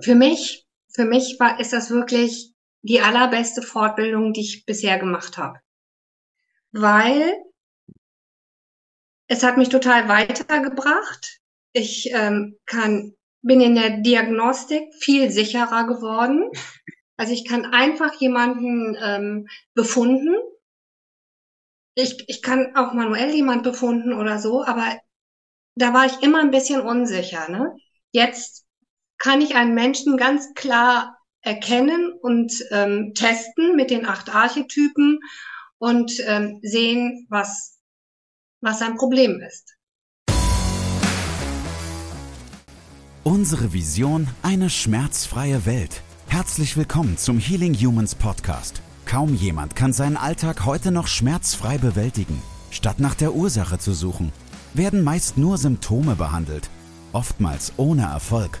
für mich, für mich war, ist das wirklich die allerbeste Fortbildung, die ich bisher gemacht habe. Weil es hat mich total weitergebracht. Ich ähm, kann, bin in der Diagnostik viel sicherer geworden. Also ich kann einfach jemanden ähm, befunden. Ich, ich kann auch manuell jemand befunden oder so, aber da war ich immer ein bisschen unsicher. Ne? Jetzt kann ich einen Menschen ganz klar erkennen und ähm, testen mit den acht Archetypen und ähm, sehen, was, was sein Problem ist. Unsere Vision, eine schmerzfreie Welt. Herzlich willkommen zum Healing Humans Podcast. Kaum jemand kann seinen Alltag heute noch schmerzfrei bewältigen. Statt nach der Ursache zu suchen, werden meist nur Symptome behandelt, oftmals ohne Erfolg.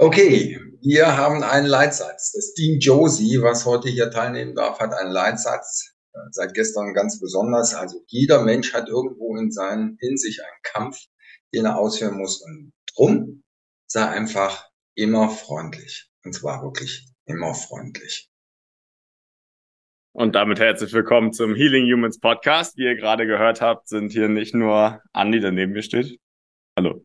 Okay, wir haben einen Leitsatz. Das Team Josie, was heute hier teilnehmen darf, hat einen Leitsatz. Äh, seit gestern ganz besonders. Also jeder Mensch hat irgendwo in, seinen, in sich einen Kampf, den er ausführen muss. Und drum sei einfach immer freundlich. Und zwar wirklich immer freundlich. Und damit herzlich willkommen zum Healing Humans Podcast. Wie ihr gerade gehört habt, sind hier nicht nur Andi, der neben mir steht. Hallo.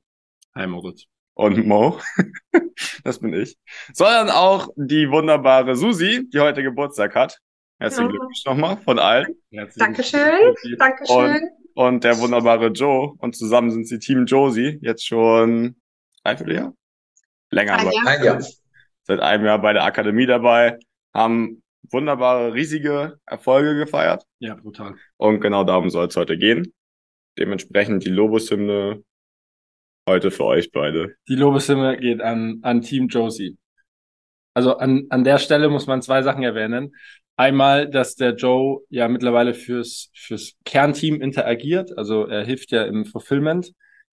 Hi Moritz. Und Mo, das bin ich, sondern auch die wunderbare Susi, die heute Geburtstag hat. Herzlichen ja. Glückwunsch nochmal von allen. Dankeschön. Dankeschön. Und, und der wunderbare Joe. Und zusammen sind sie Team Josie. Jetzt schon dreiviertel Jahr? Länger. Ein Jahr. Ein Jahr. Seit einem Jahr bei der Akademie dabei. Haben wunderbare, riesige Erfolge gefeiert. Ja, brutal. Und genau darum soll es heute gehen. Dementsprechend die Lobeshymne heute für euch beide. Die Lobeshymne geht an, an Team Josie. Also an, an der Stelle muss man zwei Sachen erwähnen. Einmal, dass der Joe ja mittlerweile fürs, fürs Kernteam interagiert. Also er hilft ja im Fulfillment.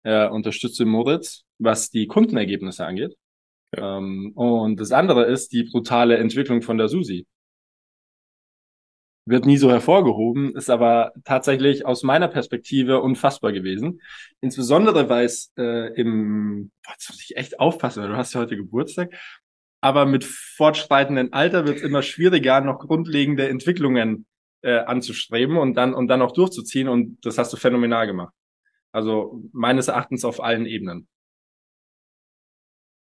Er unterstützt den Moritz, was die Kundenergebnisse angeht. Ja. Ähm, und das andere ist die brutale Entwicklung von der Susi wird nie so hervorgehoben, ist aber tatsächlich aus meiner Perspektive unfassbar gewesen. Insbesondere, weil es äh, im, boah, jetzt muss ich echt aufpassen, weil du hast ja heute Geburtstag, aber mit fortschreitendem Alter wird es immer schwieriger, noch grundlegende Entwicklungen äh, anzustreben und dann und dann auch durchzuziehen und das hast du phänomenal gemacht. Also meines Erachtens auf allen Ebenen.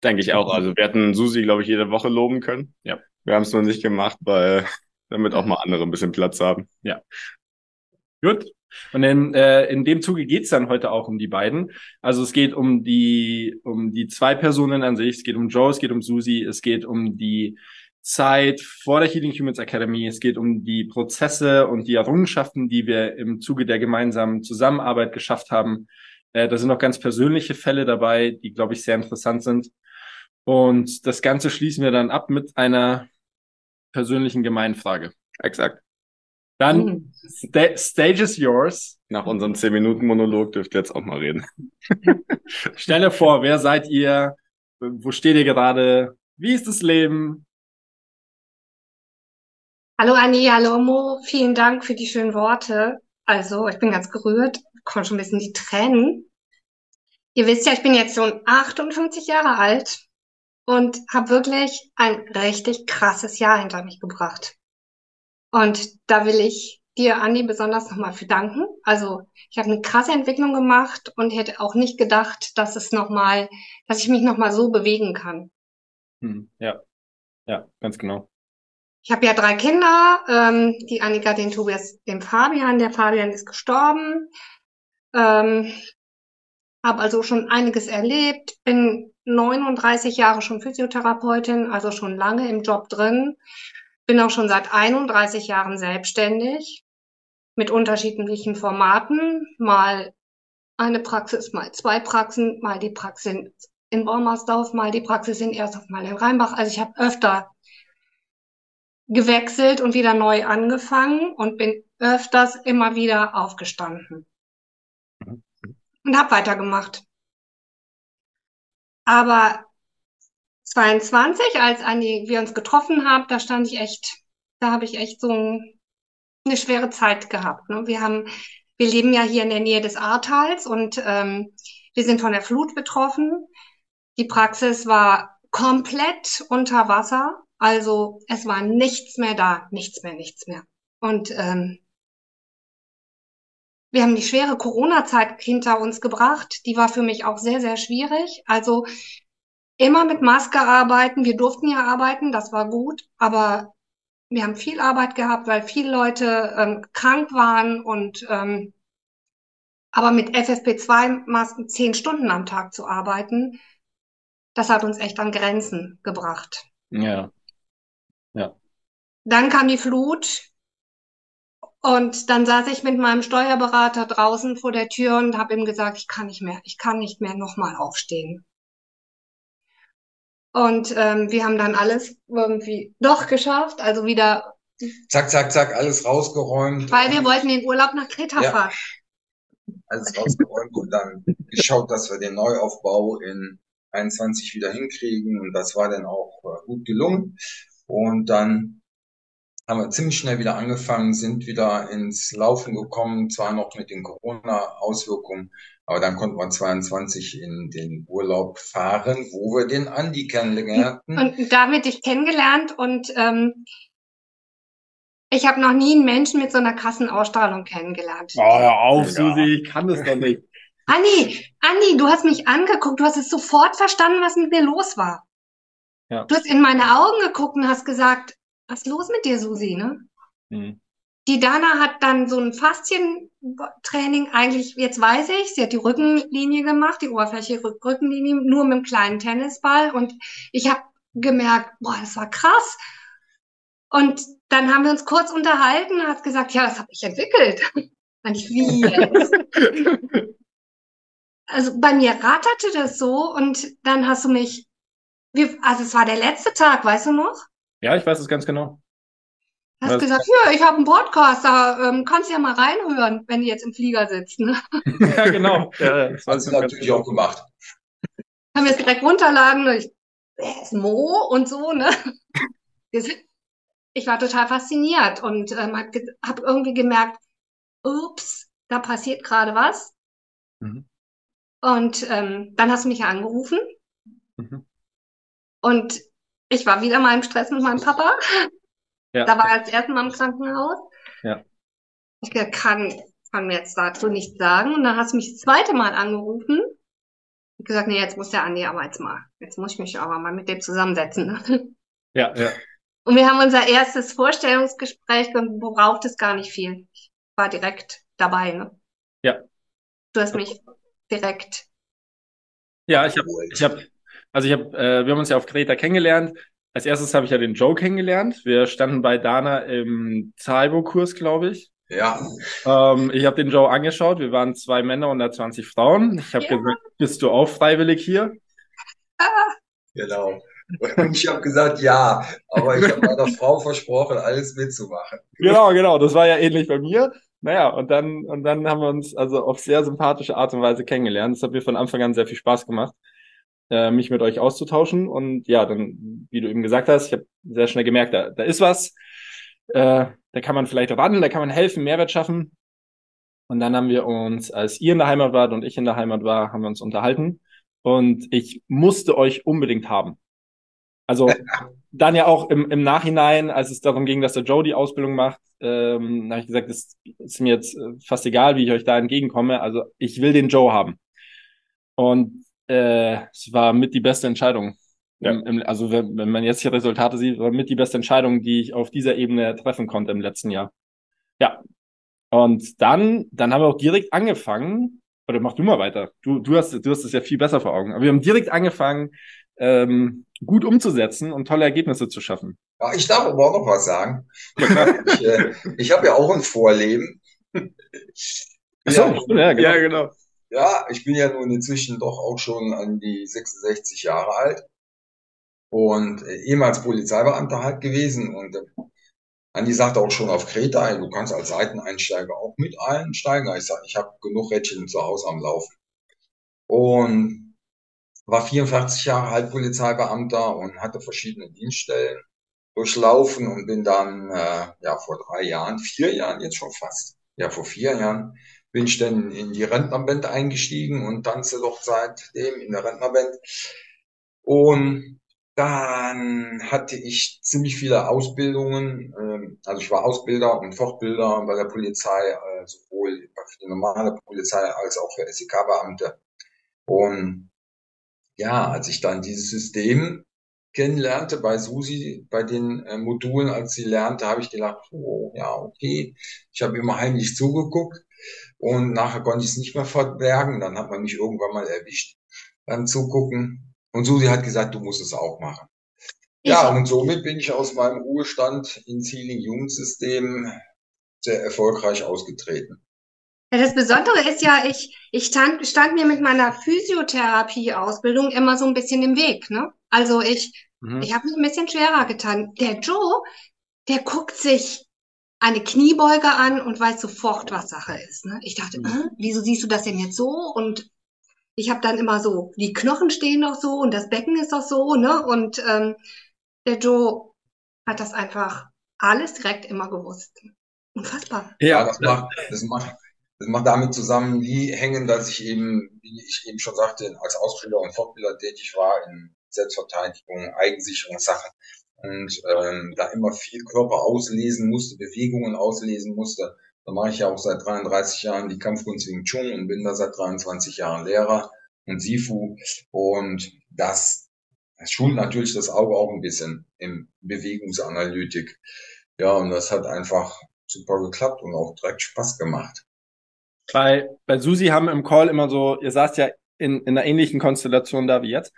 Denke ich auch. Also wir hätten Susi, glaube ich, jede Woche loben können. Ja. Wir haben es nur nicht gemacht, weil damit auch mal andere ein bisschen Platz haben. Ja. Gut. Und in, äh, in dem Zuge geht's dann heute auch um die beiden. Also es geht um die, um die zwei Personen an sich, es geht um Joe, es geht um Susie, es geht um die Zeit vor der Healing Humans Academy, es geht um die Prozesse und die Errungenschaften, die wir im Zuge der gemeinsamen Zusammenarbeit geschafft haben. Äh, da sind noch ganz persönliche Fälle dabei, die, glaube ich, sehr interessant sind. Und das Ganze schließen wir dann ab mit einer persönlichen Gemeinfrage. Exakt. Dann mhm. sta Stage is yours. Nach unserem 10-Minuten-Monolog dürft ihr jetzt auch mal reden. Stelle vor, wer seid ihr? Wo steht ihr gerade? Wie ist das Leben? Hallo Anni, hallo Mo, vielen Dank für die schönen Worte. Also, ich bin ganz gerührt, kommen schon ein bisschen die Tränen. Ihr wisst ja, ich bin jetzt schon 58 Jahre alt und habe wirklich ein richtig krasses Jahr hinter mich gebracht. Und da will ich dir, Andi, besonders nochmal für danken. Also ich habe eine krasse Entwicklung gemacht und hätte auch nicht gedacht, dass es nochmal, dass ich mich nochmal so bewegen kann. Hm, ja, ja, ganz genau. Ich habe ja drei Kinder, ähm, die Annika, den Tobias, den Fabian. Der Fabian ist gestorben. Ähm, habe also schon einiges erlebt, bin 39 Jahre schon Physiotherapeutin, also schon lange im Job drin, bin auch schon seit 31 Jahren selbstständig mit unterschiedlichen Formaten, mal eine Praxis, mal zwei Praxen, mal die Praxis, in Baumersdorf, mal die Praxis in Ersthof, mal in Rheinbach. Also ich habe öfter gewechselt und wieder neu angefangen und bin öfters immer wieder aufgestanden und habe weitergemacht. Aber 22, als Andi, wir uns getroffen haben, da stand ich echt, da habe ich echt so eine schwere Zeit gehabt. Ne? Wir haben, wir leben ja hier in der Nähe des Ahrtals und ähm, wir sind von der Flut betroffen. Die Praxis war komplett unter Wasser. Also es war nichts mehr da, nichts mehr, nichts mehr. Und ähm, wir haben die schwere Corona-Zeit hinter uns gebracht. Die war für mich auch sehr, sehr schwierig. Also immer mit Maske arbeiten. Wir durften ja arbeiten, das war gut. Aber wir haben viel Arbeit gehabt, weil viele Leute ähm, krank waren und ähm, aber mit FFP2-Masken zehn Stunden am Tag zu arbeiten, das hat uns echt an Grenzen gebracht. Ja. Ja. Dann kam die Flut und dann saß ich mit meinem Steuerberater draußen vor der Tür und habe ihm gesagt, ich kann nicht mehr, ich kann nicht mehr nochmal aufstehen. Und ähm, wir haben dann alles irgendwie doch geschafft, also wieder. Zack, zack, zack, alles rausgeräumt. Weil wir wollten den Urlaub nach Kreta ja. fahren. Alles rausgeräumt und dann geschaut, dass wir den Neuaufbau in 21 wieder hinkriegen und das war dann auch äh, gut gelungen. Und dann haben wir ziemlich schnell wieder angefangen, sind wieder ins Laufen gekommen, zwar noch mit den Corona-Auswirkungen, aber dann konnten wir 22 in den Urlaub fahren, wo wir den Andi kennenlernten. Und damit ich kennengelernt und ähm, ich habe noch nie einen Menschen mit so einer krassen Ausstrahlung kennengelernt. Oh, hör auf, ja. Susi, ich kann das doch nicht. Anni, Anni, du hast mich angeguckt, du hast es sofort verstanden, was mit mir los war. Ja. Du hast in meine Augen geguckt und hast gesagt, was ist los mit dir, Susi, ne? Mhm. Die Dana hat dann so ein Faszientraining eigentlich, jetzt weiß ich, sie hat die Rückenlinie gemacht, die Oberfläche Rückenlinie, nur mit einem kleinen Tennisball und ich habe gemerkt, boah, das war krass. Und dann haben wir uns kurz unterhalten und hat gesagt, ja, das habe ich entwickelt. Und ich, wie jetzt? also bei mir ratterte das so und dann hast du mich, wie, also es war der letzte Tag, weißt du noch? Ja, ich weiß es ganz genau. Hast Was? gesagt, ja, ich habe einen Podcast, da ähm, kannst du ja mal reinhören, wenn die jetzt im Flieger sitzen. Ne? ja, genau. Ja, das hast du natürlich auch gemacht. Haben wir es direkt runterladen. Ich, wer ist Mo und so, ne? Ich war total fasziniert und ähm, habe hab irgendwie gemerkt, ups, da passiert gerade was. Mhm. Und ähm, dann hast du mich angerufen. Mhm. Und ich war wieder mal im Stress mit meinem Papa. Ja. Da war er das erste Mal im Krankenhaus. Ja. Ich kann, kann mir jetzt dazu nichts sagen. Und dann hast du mich das zweite Mal angerufen. Und gesagt, nee, jetzt muss der Andi aber jetzt mal, jetzt muss ich mich aber mal mit dem zusammensetzen. Ja, ja. Und wir haben unser erstes Vorstellungsgespräch und braucht es gar nicht viel. Ich war direkt dabei, ne? Ja. Du hast mich direkt. Ja, ich habe, ich habe also ich habe, äh, wir haben uns ja auf Kreta kennengelernt. Als erstes habe ich ja den Joe kennengelernt. Wir standen bei Dana im Zalbo-Kurs, glaube ich. Ja. Ähm, ich habe den Joe angeschaut. Wir waren zwei Männer und 20 Frauen. Ich habe ja. gesagt, bist du auch freiwillig hier? Genau. Und ich habe gesagt, ja, aber ich habe meiner Frau versprochen, alles mitzumachen. Genau, genau. Das war ja ähnlich bei mir. Naja, und dann, und dann haben wir uns also auf sehr sympathische Art und Weise kennengelernt. Das hat mir von Anfang an sehr viel Spaß gemacht äh, mich mit euch auszutauschen. Und ja, dann, wie du eben gesagt hast, ich habe sehr schnell gemerkt, da, da ist was. Äh, da kann man vielleicht ran, da kann man helfen, Mehrwert schaffen. Und dann haben wir uns, als ihr in der Heimat wart und ich in der Heimat war, haben wir uns unterhalten. Und ich musste euch unbedingt haben. Also dann ja auch im, im Nachhinein, als es darum ging, dass der Joe die Ausbildung macht, ähm, habe ich gesagt, es ist mir jetzt äh, fast egal, wie ich euch da entgegenkomme. Also ich will den Joe haben. Und äh, es war mit die beste Entscheidung. Ja. Im, im, also wenn, wenn man jetzt die Resultate sieht, war mit die beste Entscheidung, die ich auf dieser Ebene treffen konnte im letzten Jahr. Ja. Und dann, dann haben wir auch direkt angefangen, oder mach du mal weiter. Du, du hast, du hast es ja viel besser vor Augen. Aber wir haben direkt angefangen, ähm, gut umzusetzen und tolle Ergebnisse zu schaffen. Ja, ich darf aber auch noch was sagen. ich äh, ich habe ja auch ein Vorleben. So, ja, ja, genau. Ja, genau. Ja, ich bin ja nun inzwischen doch auch schon an die 66 Jahre alt und äh, ehemals Polizeibeamter halt gewesen und äh, Andi sagte auch schon auf Kreta, du kannst als Seiteneinsteiger auch mit einsteigen. Ich sage, ich habe genug Rädchen zu Hause am Laufen. Und war 44 Jahre alt Polizeibeamter und hatte verschiedene Dienststellen durchlaufen und bin dann äh, ja vor drei Jahren, vier Jahren jetzt schon fast, ja vor vier Jahren bin ich dann in die Rentnerband eingestiegen und tanze doch seitdem in der Rentnerband. Und dann hatte ich ziemlich viele Ausbildungen. Ähm, also ich war Ausbilder und Fortbilder bei der Polizei, äh, sowohl für die normale Polizei als auch für SEK-Beamte. Und ja, als ich dann dieses System kennenlernte bei Susi, bei den äh, Modulen, als sie lernte, habe ich gedacht, oh ja, okay. Ich habe immer heimlich zugeguckt und nachher konnte ich es nicht mehr verbergen. Dann hat man mich irgendwann mal erwischt beim Zugucken. Und Susi hat gesagt, du musst es auch machen. Ich ja, und somit bin ich aus meinem Ruhestand ins Healing Jugendsystem sehr erfolgreich ausgetreten. Ja, das Besondere ist ja, ich, ich stand, stand mir mit meiner Physiotherapie-Ausbildung immer so ein bisschen im Weg. Ne? Also ich, mhm. ich habe mich ein bisschen schwerer getan. Der Joe, der guckt sich eine Kniebeuge an und weiß sofort, was Sache ist. Ne? Ich dachte, äh, wieso siehst du das denn jetzt so? Und ich habe dann immer so, die Knochen stehen doch so und das Becken ist doch so, ne? Und ähm, der Joe hat das einfach alles direkt immer gewusst. Unfassbar. Ja, das macht, das macht, das macht damit zusammen, wie hängen, dass ich eben, wie ich eben schon sagte, als Ausbilder und Fortbilder tätig war in Selbstverteidigung, Eigensicherungssachen und ähm, da immer viel Körper auslesen musste, Bewegungen auslesen musste. Da mache ich ja auch seit 33 Jahren die Kampfkunst Wing Chun und bin da seit 23 Jahren Lehrer und Sifu. Und das, das schult natürlich das Auge auch ein bisschen im Bewegungsanalytik. Ja, und das hat einfach super geklappt und auch direkt Spaß gemacht. Bei, bei Susi haben im Call immer so, ihr saßt ja in, in einer ähnlichen Konstellation da wie jetzt,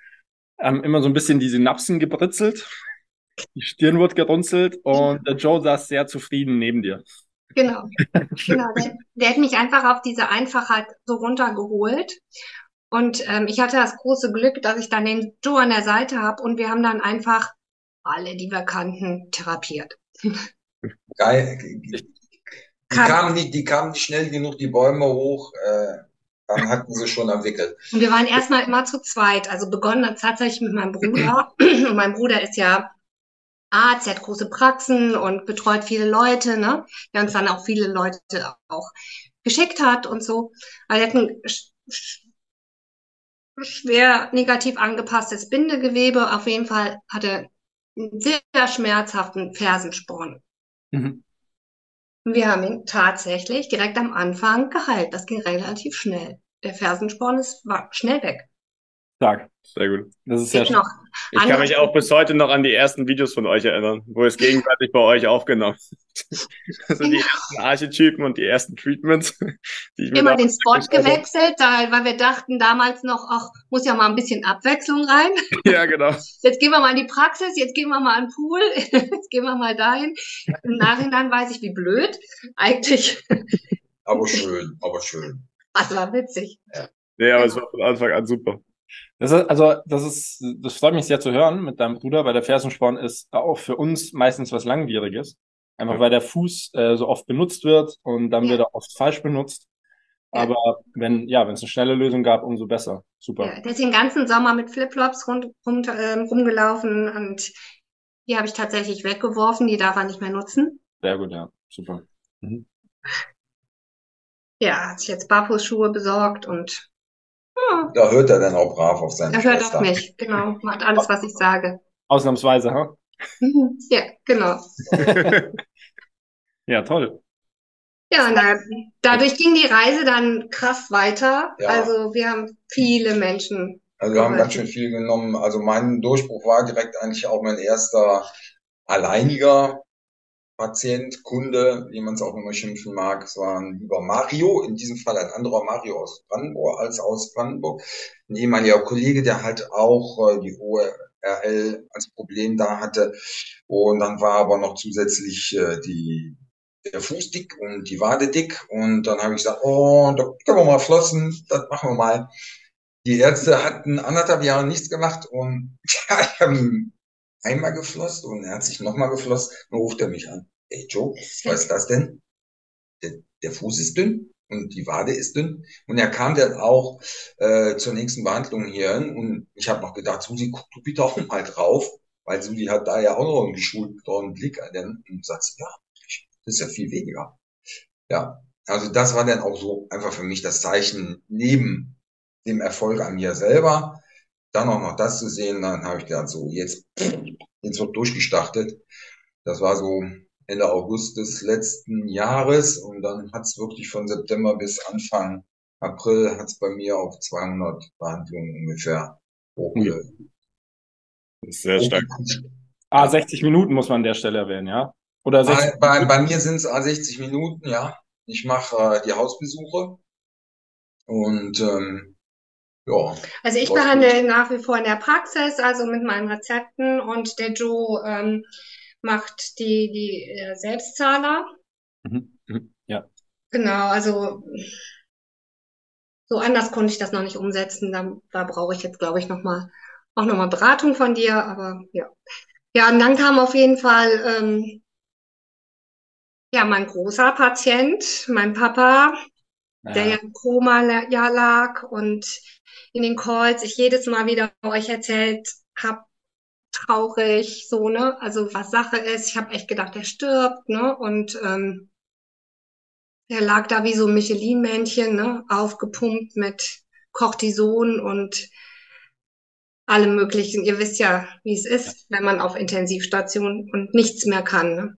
haben immer so ein bisschen die Synapsen gebritzelt. Die Stirn wird gerunzelt und der Joe saß sehr zufrieden neben dir. Genau. genau. Der, der hat mich einfach auf diese Einfachheit so runtergeholt. Und ähm, ich hatte das große Glück, dass ich dann den Joe an der Seite habe und wir haben dann einfach alle, die wir kannten, therapiert. Geil. Die, kamen nicht, die kamen nicht schnell genug die Bäume hoch. Äh, dann hatten sie schon entwickelt. Und wir waren erstmal immer zu zweit. Also begonnen hat tatsächlich mit meinem Bruder. und mein Bruder ist ja Arzt, er hat große Praxen und betreut viele Leute, ne? Der uns dann auch viele Leute auch geschickt hat und so. Aber er hat ein schwer negativ angepasstes Bindegewebe. Auf jeden Fall hat er einen sehr schmerzhaften Fersensporn. Mhm. Wir haben ihn tatsächlich direkt am Anfang geheilt. Das ging relativ schnell. Der Fersensporn ist, war schnell weg. Stark. Sehr gut. Das ist ja noch ich kann mich auch bis heute noch an die ersten Videos von euch erinnern, wo es gegenseitig bei euch aufgenommen Also die ersten Archetypen und die ersten Treatments. Die ich Immer den Spot gewechselt, weil wir dachten damals noch, ach, muss ja mal ein bisschen Abwechslung rein. Ja, genau. Jetzt gehen wir mal in die Praxis, jetzt gehen wir mal an den Pool, jetzt gehen wir mal dahin. Im Nachhinein weiß ich, wie blöd. Eigentlich. Aber schön, aber schön. Das war witzig. Ja, nee, aber es war von Anfang an super. Das ist, also, das ist, das freut mich sehr zu hören mit deinem Bruder, weil der Fersensporn ist auch für uns meistens was Langwieriges. Einfach weil der Fuß äh, so oft benutzt wird und dann ja. wird er oft falsch benutzt. Aber wenn, ja, wenn es eine schnelle Lösung gab, umso besser. Super. Ja, der ist den ganzen Sommer mit Flipflops rund, rund, äh, rumgelaufen und die habe ich tatsächlich weggeworfen, die darf er nicht mehr nutzen. Sehr gut, ja. Super. Mhm. Ja, hat sich jetzt Barfußschuhe besorgt und da hört er dann auch brav auf seine Er hört auf mich, genau. Macht alles, was ich sage. Ausnahmsweise, ha? ja, genau. ja, toll. Ja, na, dadurch ging die Reise dann krass weiter. Ja. Also wir haben viele Menschen. Also wir haben ganz schön viel genommen. Also mein Durchbruch war direkt eigentlich auch mein erster alleiniger Patient, Kunde, wie man es auch immer schimpfen mag. Es war ein lieber Mario, in diesem Fall ein anderer Mario aus Brandenburg als aus Brandenburg. Ein ehemaliger Kollege, der halt auch äh, die ORL als Problem da hatte. Und dann war aber noch zusätzlich äh, die der Fuß dick und die Wade dick. Und dann habe ich gesagt, oh, da können wir mal flossen, das machen wir mal. Die Ärzte hatten anderthalb Jahre nichts gemacht und ja, ich habe einmal geflosst und er hat sich nochmal geflosst. Dann ruft er mich an. Ey Joe, was ist das denn? Der, der Fuß ist dünn und die Wade ist dünn. Und er kam dann auch äh, zur nächsten Behandlung hier hin und ich habe noch gedacht, Susi, guck du bitte auch mal drauf, weil Susi hat da ja auch noch einen geschulten Blick und sagt, ja, das ist ja viel weniger. Ja, also das war dann auch so einfach für mich das Zeichen neben dem Erfolg an mir selber, dann auch noch das zu sehen, dann habe ich gedacht, so jetzt, jetzt wird durchgestartet. Das war so Ende August des letzten Jahres und dann hat es wirklich von September bis Anfang April hat es bei mir auf 200 Behandlungen ungefähr hochge. Das ist sehr stark. Ah, 60 Minuten muss man an der Stelle erwähnen, ja? Oder 60 bei, bei, bei mir sind es 60 Minuten, ja. Ich mache äh, die Hausbesuche und ähm, ja. Also ich behandle gut. nach wie vor in der Praxis, also mit meinen Rezepten und der Joe ähm, macht die, die äh, Selbstzahler. Mhm. Mhm. Ja. Genau, also so anders konnte ich das noch nicht umsetzen. Da, da brauche ich jetzt, glaube ich, noch mal, auch nochmal Beratung von dir, aber ja. Ja, und dann kam auf jeden Fall ähm, ja mein großer Patient, mein Papa, ja. der ja im Koma ja lag und in den Calls ich jedes Mal wieder euch erzählt habe, traurig, so, ne? Also was Sache ist, ich habe echt gedacht, er stirbt, ne? Und ähm, er lag da wie so ein Michelin-Männchen, ne? Aufgepumpt mit Cortison und allem möglichen. Ihr wisst ja, wie es ist, wenn man auf Intensivstation und nichts mehr kann, ne?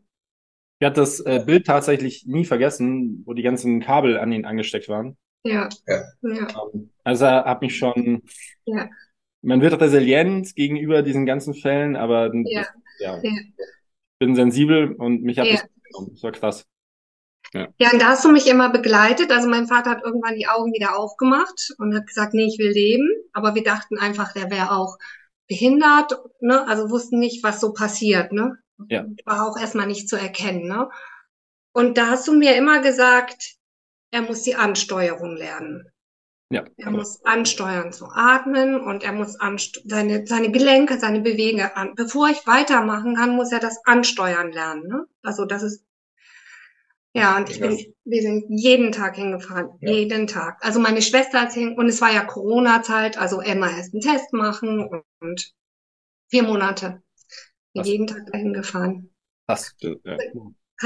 Ich hatte das äh, Bild tatsächlich nie vergessen, wo die ganzen Kabel an ihn angesteckt waren. Ja. ja. ja. Also hat mich schon ja man wird resilient gegenüber diesen ganzen Fällen, aber ja. Das, ja, ja. bin sensibel und mich hat ja. das genommen. Das war krass. Ja. ja, und da hast du mich immer begleitet. Also mein Vater hat irgendwann die Augen wieder aufgemacht und hat gesagt, nee, ich will leben. Aber wir dachten einfach, der wäre auch behindert, ne? Also wussten nicht, was so passiert, ne? Ja. War auch erstmal nicht zu erkennen, ne? Und da hast du mir immer gesagt, er muss die Ansteuerung lernen. Ja. Er muss ansteuern zu atmen und er muss seine, seine Gelenke, seine Bewegungen an. Bevor ich weitermachen kann, muss er das ansteuern lernen. Ne? Also das ist ja, und ich bin, wir sind jeden Tag hingefahren, ja. jeden Tag. Also meine Schwester hat hin, und es war ja Corona-Zeit, also immer erst einen Test machen und, und vier Monate. Was? Jeden Tag dahin gefahren. Was? Ja.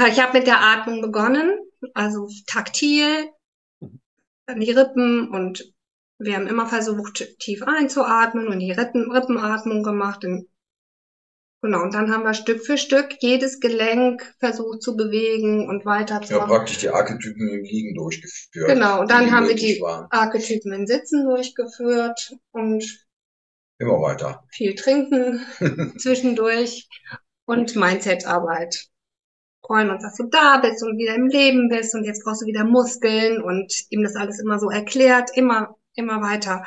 Ich habe mit der Atmung begonnen, also taktil, an die Rippen und wir haben immer versucht, tief einzuatmen und die Rippen, Rippenatmung gemacht. Und, genau, und dann haben wir Stück für Stück jedes Gelenk versucht zu bewegen und weiter zu Ja, praktisch die Archetypen im Liegen durchgeführt. Genau, und dann haben wir die waren. Archetypen im Sitzen durchgeführt und immer weiter. Viel trinken zwischendurch und Mindset-Arbeit freuen uns, dass du da bist und wieder im Leben bist und jetzt brauchst du wieder Muskeln und ihm das alles immer so erklärt, immer, immer weiter.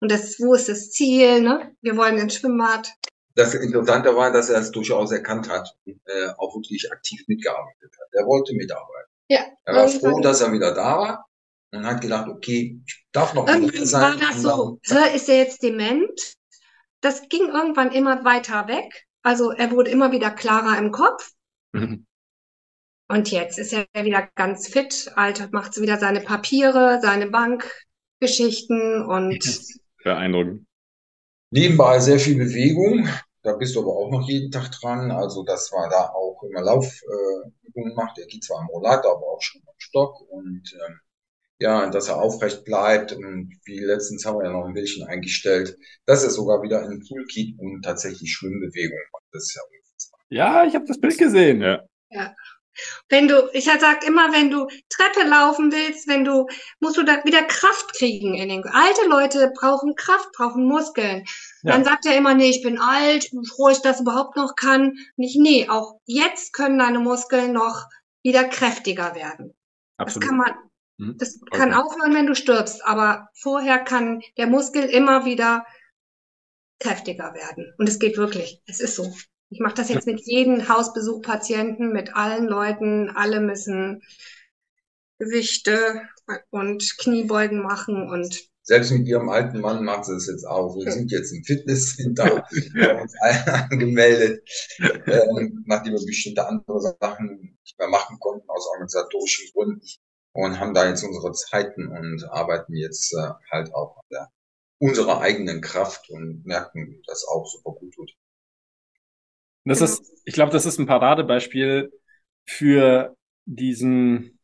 Und das, wo ist das Ziel, ne? Wir wollen ins Schwimmbad. Das Interessante war, dass er es durchaus erkannt hat und äh, auch wirklich aktiv mitgearbeitet hat. Er wollte mitarbeiten. Ja. Er war froh, dass er wieder da war und hat gedacht, okay, ich darf noch Irgendwann sein. war das so, dann, ist er jetzt dement? Das ging irgendwann immer weiter weg. Also er wurde immer wieder klarer im Kopf. Mhm. Und jetzt ist er wieder ganz fit, alt, macht wieder seine Papiere, seine Bankgeschichten und. Beeindruckend. Nebenbei sehr viel Bewegung. Da bist du aber auch noch jeden Tag dran. Also, das war da auch immer Laufübungen äh, macht. Er geht zwar am Rollator, aber auch schon am Stock und, ähm, ja, dass er aufrecht bleibt. Und wie letztens haben wir ja noch ein Bildchen eingestellt, dass er sogar wieder in den Pool geht und tatsächlich Schwimmbewegung macht. Das ist ja unfassbar. Ja, ich habe das Bild gesehen. Ja. ja. Wenn du, ich sag immer, wenn du Treppe laufen willst, wenn du, musst du da wieder Kraft kriegen in den, alte Leute brauchen Kraft, brauchen Muskeln. Ja. Dann sagt er immer, nee, ich bin alt, bevor ich das überhaupt noch kann. Nicht, nee, auch jetzt können deine Muskeln noch wieder kräftiger werden. Absolut. Das kann man, mhm. das okay. kann aufhören, wenn du stirbst, aber vorher kann der Muskel immer wieder kräftiger werden. Und es geht wirklich. Es ist so. Ich mache das jetzt mit jedem Hausbesuch Patienten, mit allen Leuten. Alle müssen Gewichte und Kniebeugen machen und selbst mit ihrem alten Mann macht sie es jetzt auch. Wir sind jetzt im Fitnesscenter angemeldet, ähm, nachdem wir bestimmte andere Sachen nicht mehr machen konnten aus organisatorischen Gründen und haben da jetzt unsere Zeiten und arbeiten jetzt äh, halt auch an der unserer eigenen Kraft und merken, dass auch super gut tut. Das ist, ich glaube, das ist ein Paradebeispiel für diesen,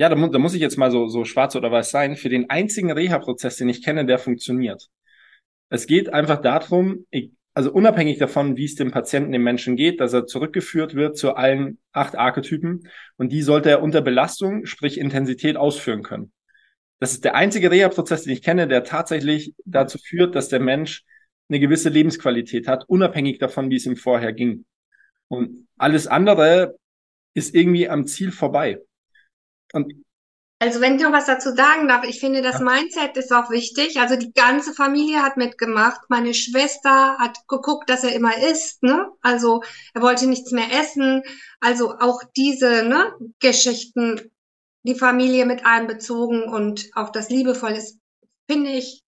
ja, da, mu da muss ich jetzt mal so, so schwarz oder weiß sein, für den einzigen Reha-Prozess, den ich kenne, der funktioniert. Es geht einfach darum, ich, also unabhängig davon, wie es dem Patienten, dem Menschen geht, dass er zurückgeführt wird zu allen acht Archetypen und die sollte er unter Belastung, sprich Intensität ausführen können. Das ist der einzige Reha-Prozess, den ich kenne, der tatsächlich dazu führt, dass der Mensch eine gewisse Lebensqualität hat, unabhängig davon, wie es ihm vorher ging. Und alles andere ist irgendwie am Ziel vorbei. Und also wenn ich noch was dazu sagen darf, ich finde, das. Mindset ist auch wichtig. Also die ganze Familie hat mitgemacht. Meine Schwester hat geguckt, dass er immer isst. Ne? Also er wollte nichts mehr essen. Also auch diese ne, Geschichten, die Familie mit einbezogen und auch das Liebevoll ist, finde ich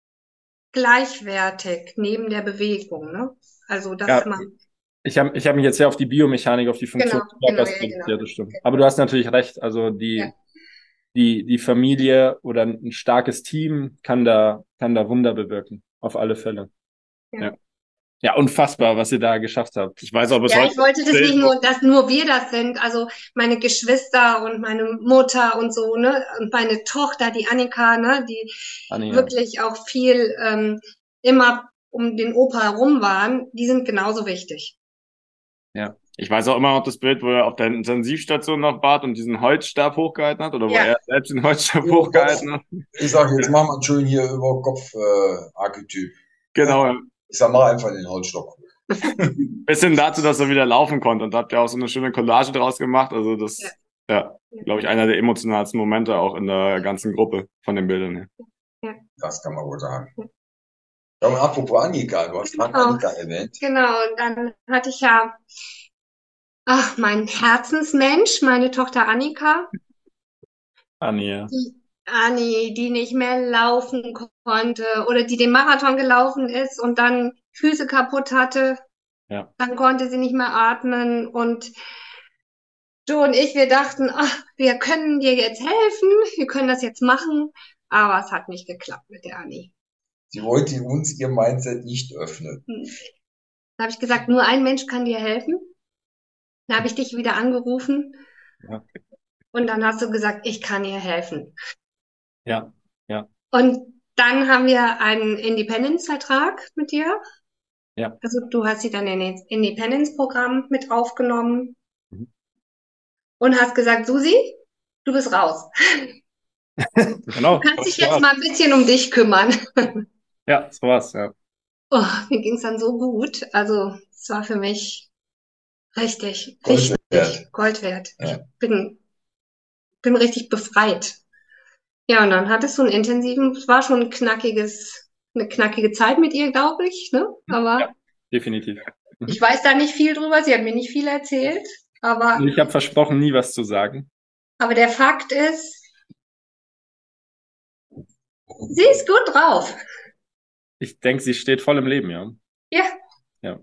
gleichwertig neben der Bewegung. Ne? Also das ja. man ich habe ich hab mich jetzt sehr auf die Biomechanik, auf die Funktion genau, genau, ja, genau. das stimmt. Aber du hast natürlich recht. Also die, ja die, die Familie oder ein starkes Team kann da, kann da Wunder bewirken. Auf alle Fälle. Ja. ja. Ja unfassbar, was ihr da geschafft habt. Ich weiß auch bis ja, heute. Ich wollte das nicht nur, dass nur wir das sind. Also meine Geschwister und meine Mutter und so, ne? Und meine Tochter, die Annika, ne? Die Annika. wirklich auch viel ähm, immer um den Opa herum waren, die sind genauso wichtig. Ja. Ich weiß auch immer noch das Bild, wo er auf der Intensivstation noch bat und diesen Holzstab hochgehalten hat oder wo ja. er selbst den Holzstab hochgehalten hat. Ich sag, jetzt machen wir schön hier über Kopf äh, Archetyp. Genau. Ich sag mal einfach den Holzstock. Bis hin dazu, dass er wieder laufen konnte und da habt ihr auch so eine schöne Collage draus gemacht. Also das, ja, ja glaube ich, einer der emotionalsten Momente auch in der ganzen Gruppe von den Bildern her. Ja. Das kann man wohl sagen. Ja, und apropos Annika, du hast genau. Annika erwähnt. Genau, und dann hatte ich ja ach, mein Herzensmensch, meine Tochter Annika. Annie. Die, Annie, die nicht mehr laufen konnte oder die den Marathon gelaufen ist und dann Füße kaputt hatte. Ja. Dann konnte sie nicht mehr atmen und du und ich, wir dachten, ach, wir können dir jetzt helfen, wir können das jetzt machen, aber es hat nicht geklappt mit der Annie. Sie wollte uns ihr Mindset nicht öffnen. Hm. Da habe ich gesagt, nur ein Mensch kann dir helfen. Dann habe ich dich wieder angerufen. Ja. Und dann hast du gesagt, ich kann ihr helfen. Ja, ja. Und dann haben wir einen Independence-Vertrag mit dir. Ja. Also du hast sie dann in das Independence-Programm mit aufgenommen mhm. und hast gesagt, Susi, du bist raus. genau. Du kannst dich jetzt mal ein bisschen um dich kümmern. ja, so war's, ja. Oh, mir ging's dann so gut. Also es war für mich Richtig, Gold richtig. Wert. Gold wert. Ja. Ich bin, bin richtig befreit. Ja, und dann hattest du einen intensiven, es war schon ein knackiges, eine knackige Zeit mit ihr, glaube ich, ne? Aber. Ja, definitiv. Mhm. Ich weiß da nicht viel drüber, sie hat mir nicht viel erzählt, aber. Ich habe versprochen, nie was zu sagen. Aber der Fakt ist, sie ist gut drauf. Ich denke, sie steht voll im Leben, ja. Ja. Ja.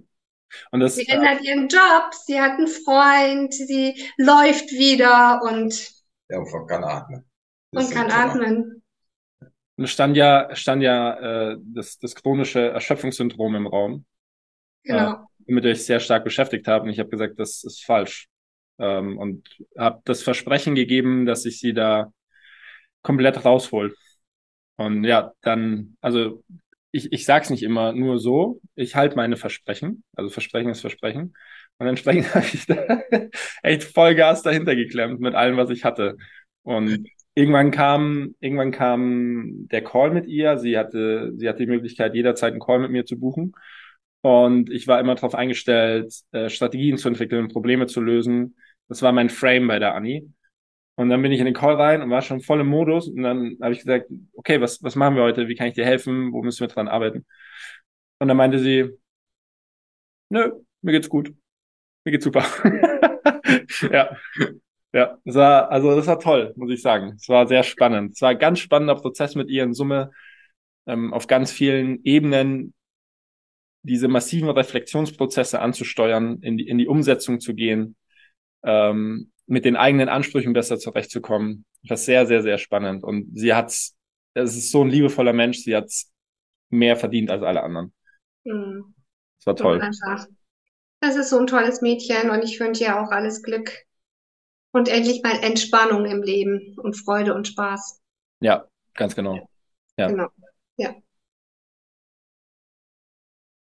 Und das, sie ändert ihren Job, sie hat einen Freund, sie läuft wieder und, ja, und kann atmen. Das und kann atmen. Und es stand ja, stand ja äh, das, das chronische Erschöpfungssyndrom im Raum. Genau. Äh, womit ihr euch sehr stark beschäftigt habt. Und ich habe gesagt, das ist falsch. Ähm, und habe das Versprechen gegeben, dass ich sie da komplett raushol. Und ja, dann, also ich, ich sage es nicht immer nur so, ich halte meine Versprechen, also Versprechen ist Versprechen. Und entsprechend habe ich da echt Vollgas dahinter geklemmt mit allem, was ich hatte. Und irgendwann kam, irgendwann kam der Call mit ihr. Sie hatte, sie hatte die Möglichkeit, jederzeit einen Call mit mir zu buchen. Und ich war immer darauf eingestellt, äh, Strategien zu entwickeln, Probleme zu lösen. Das war mein Frame bei der Annie. Und dann bin ich in den Call rein und war schon voll im Modus. Und dann habe ich gesagt, okay, was, was machen wir heute? Wie kann ich dir helfen? Wo müssen wir dran arbeiten? Und dann meinte sie, nö, mir geht's gut. Mir geht's super. ja. Ja, das war, also das war toll, muss ich sagen. Es war sehr spannend. Es war ein ganz spannender Prozess mit ihr in Summe ähm, auf ganz vielen Ebenen diese massiven Reflexionsprozesse anzusteuern, in die, in die Umsetzung zu gehen, ähm, mit den eigenen Ansprüchen besser zurechtzukommen. Das ist sehr, sehr, sehr spannend. Und sie hat's, es ist so ein liebevoller Mensch, sie hat's mehr verdient als alle anderen. Mhm. Das war toll. Das ist so ein tolles Mädchen und ich wünsche ihr auch alles Glück und endlich mal Entspannung im Leben und Freude und Spaß. Ja, ganz genau. Ja. Genau. Ja.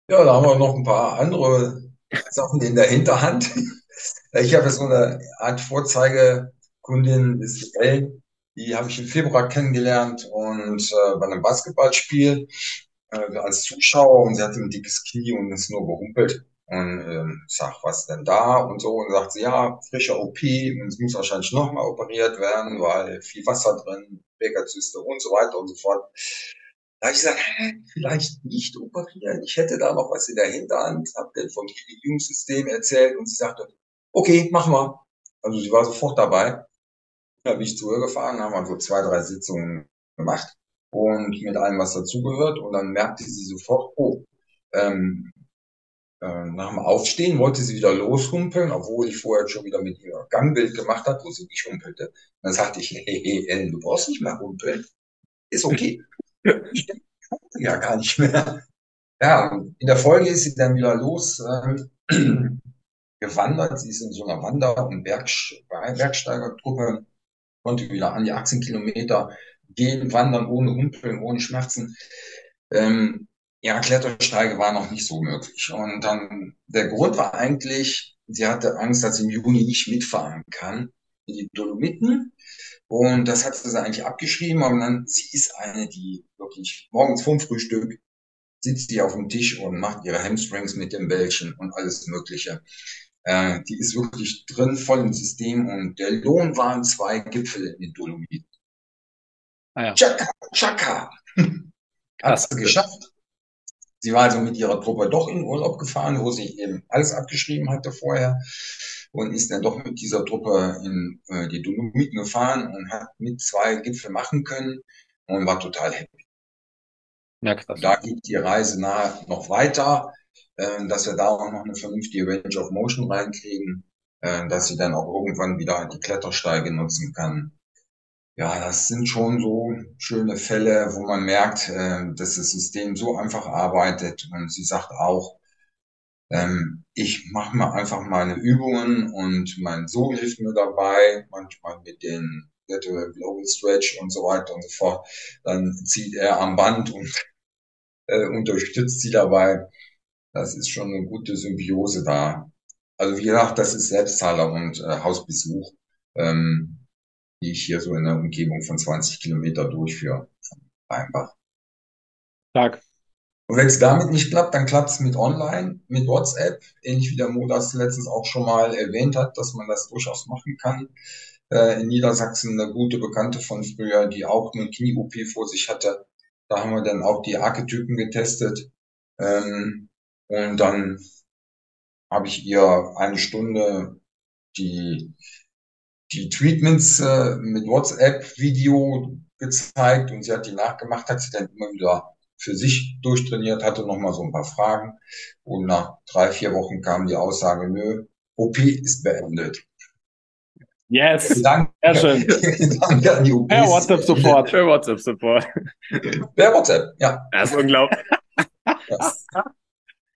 Ja, da haben wir noch ein paar andere Sachen in der Hinterhand. Ich habe so eine Art Vorzeigekundin, ist Ellen, die habe ich im Februar kennengelernt und äh, bei einem Basketballspiel äh, als Zuschauer und sie hatte ein dickes Knie und ist nur gehumpelt. Und ähm, sag, was denn da? Und so. Und sagt sie, ja, frischer OP, und es muss wahrscheinlich nochmal operiert werden, weil viel Wasser drin, Bekerzyste und so weiter und so fort. Da habe ich gesagt, hä, vielleicht nicht operieren. Ich hätte da noch was in der Hinterhand, habe dann vom Immunsystem erzählt und sie sagte, okay, machen wir. Also sie war sofort dabei. Da bin ich zu ihr gefahren, haben wir so zwei, drei Sitzungen gemacht und mit allem, was dazugehört. Und dann merkte sie sofort, oh, ähm, äh, nach dem Aufstehen wollte sie wieder loshumpeln, obwohl ich vorher schon wieder mit ihr Gangbild gemacht hat, wo sie nicht humpelte. Dann sagte ich, hey, hey, Ellen, du brauchst nicht mehr humpeln. Ist okay. ich ja gar nicht mehr. Ja, in der Folge ist sie dann wieder los äh, gewandert. Sie ist in so einer Wander- und Berg Bergsteigergruppe, konnte wieder an die 18 Kilometer gehen, wandern ohne Humpeln, ohne Schmerzen. Ähm, ja, Klettersteige war noch nicht so möglich. Und dann, der Grund war eigentlich, sie hatte Angst, dass sie im Juni nicht mitfahren kann in die Dolomiten. Und das hat sie eigentlich abgeschrieben. Aber dann, sie ist eine, die wirklich morgens vorm Frühstück sitzt die auf dem Tisch und macht ihre Hamstrings mit dem Bällchen und alles Mögliche. Äh, die ist wirklich drin, voll im System. Und der Lohn waren zwei Gipfel in den Dolomiten. Ah ja. Chaka, Chaka. Hat sie geschafft. Sie war also mit ihrer Truppe doch in Urlaub gefahren, wo sie eben alles abgeschrieben hatte vorher und ist dann doch mit dieser Truppe in äh, die Dolomiten gefahren und hat mit zwei Gipfel machen können und war total happy. Ja, krass. Da geht die Reise nahe noch weiter, äh, dass wir da auch noch eine vernünftige Range of Motion reinkriegen, äh, dass sie dann auch irgendwann wieder die Klettersteige nutzen kann ja, das sind schon so schöne Fälle, wo man merkt, äh, dass das System so einfach arbeitet. Und sie sagt auch, ähm, ich mache mal einfach meine Übungen und mein Sohn hilft mir dabei, manchmal mit den Global Stretch und so weiter und so fort. Dann zieht er am Band und äh, unterstützt sie dabei. Das ist schon eine gute Symbiose da. Also wie gesagt, das ist Selbstzahler und äh, Hausbesuch. Ähm, die ich hier so in der Umgebung von 20 Kilometer durchführe. Einfach. Tag. Und wenn es damit nicht klappt, dann klappt es mit Online, mit WhatsApp, ähnlich wie der Mo das letztens auch schon mal erwähnt hat, dass man das durchaus machen kann. Äh, in Niedersachsen eine gute Bekannte von früher, die auch eine Knie-OP vor sich hatte. Da haben wir dann auch die Archetypen getestet. Ähm, und dann habe ich ihr eine Stunde die die Treatments äh, mit WhatsApp-Video gezeigt und sie hat die nachgemacht, hat sie dann immer wieder für sich durchtrainiert, hatte nochmal so ein paar Fragen und nach drei, vier Wochen kam die Aussage, nö, OP ist beendet. Yes. Danke. Sehr schön. Danke an die OPs. Per WhatsApp Support. Per WhatsApp Support. Per WhatsApp, ja. Das ist unglaublich. Ja.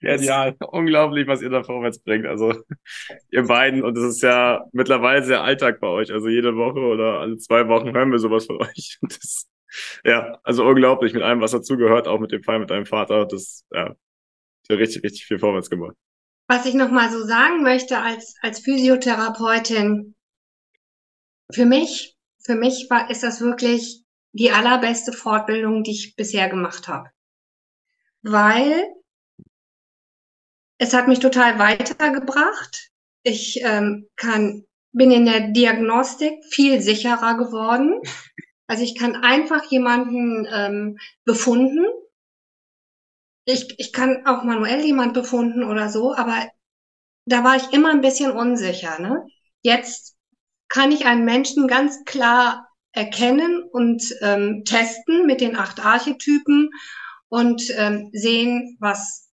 Genial. Unglaublich, was ihr da vorwärts bringt. Also, ihr beiden. Und es ist ja mittlerweile sehr Alltag bei euch. Also, jede Woche oder alle zwei Wochen hören wir sowas von euch. Das, ja, also unglaublich mit allem, was dazugehört, auch mit dem Fall mit deinem Vater. Das, ja, ja richtig, richtig viel vorwärts gemacht. Was ich nochmal so sagen möchte als, als Physiotherapeutin, für mich, für mich war, ist das wirklich die allerbeste Fortbildung, die ich bisher gemacht habe. Weil es hat mich total weitergebracht. Ich ähm, kann, bin in der Diagnostik viel sicherer geworden. Also ich kann einfach jemanden ähm, befunden. Ich, ich kann auch manuell jemand befunden oder so, aber da war ich immer ein bisschen unsicher. Ne? Jetzt kann ich einen Menschen ganz klar erkennen und ähm, testen mit den acht Archetypen und ähm, sehen, was,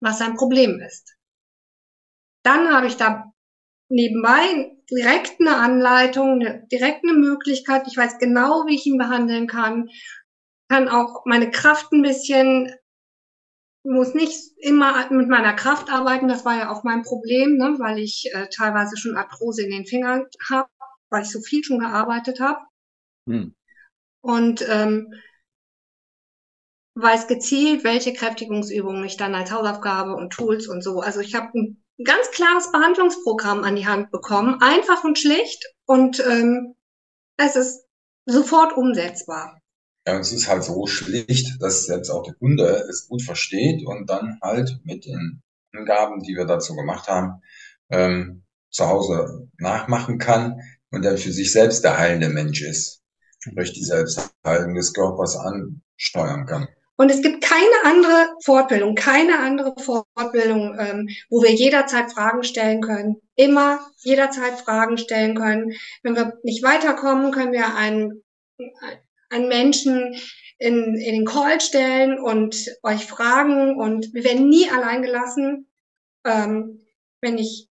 was sein Problem ist. Dann habe ich da nebenbei direkt eine Anleitung, direkt eine Möglichkeit. Ich weiß genau, wie ich ihn behandeln kann. Kann auch meine Kraft ein bisschen, muss nicht immer mit meiner Kraft arbeiten. Das war ja auch mein Problem, ne, weil ich äh, teilweise schon Arthrose in den Fingern habe, weil ich so viel schon gearbeitet habe. Hm. Und ähm, weiß gezielt, welche Kräftigungsübungen ich dann als Hausaufgabe und Tools und so. Also ich habe ein ganz klares Behandlungsprogramm an die Hand bekommen, einfach und schlicht und ähm, es ist sofort umsetzbar. Ja, es ist halt so schlicht, dass selbst auch der Kunde es gut versteht und dann halt mit den Angaben, die wir dazu gemacht haben, ähm, zu Hause nachmachen kann und dann für sich selbst der heilende Mensch ist, durch die Selbstheilung des Körpers ansteuern kann. Und es gibt keine andere Fortbildung, keine andere Fortbildung, ähm, wo wir jederzeit Fragen stellen können. Immer jederzeit Fragen stellen können. Wenn wir nicht weiterkommen, können wir einen, einen Menschen in, in den Call stellen und euch fragen und wir werden nie allein gelassen. Ähm, wenn ich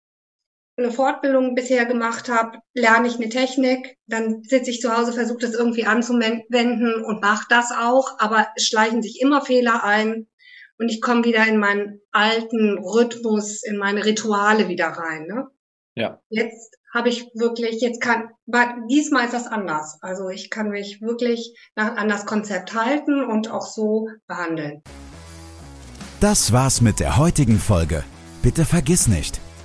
eine Fortbildung bisher gemacht habe, lerne ich eine Technik, dann sitze ich zu Hause, versuche das irgendwie anzuwenden und mache das auch, aber es schleichen sich immer Fehler ein und ich komme wieder in meinen alten Rhythmus, in meine Rituale wieder rein. Ne? Ja. Jetzt habe ich wirklich, jetzt kann, diesmal ist das anders. Also ich kann mich wirklich nach, an das Konzept halten und auch so behandeln. Das war's mit der heutigen Folge. Bitte vergiss nicht,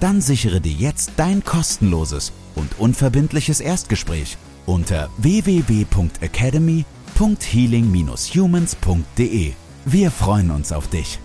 dann sichere dir jetzt dein kostenloses und unverbindliches Erstgespräch unter www.academy.healing-humans.de. Wir freuen uns auf dich.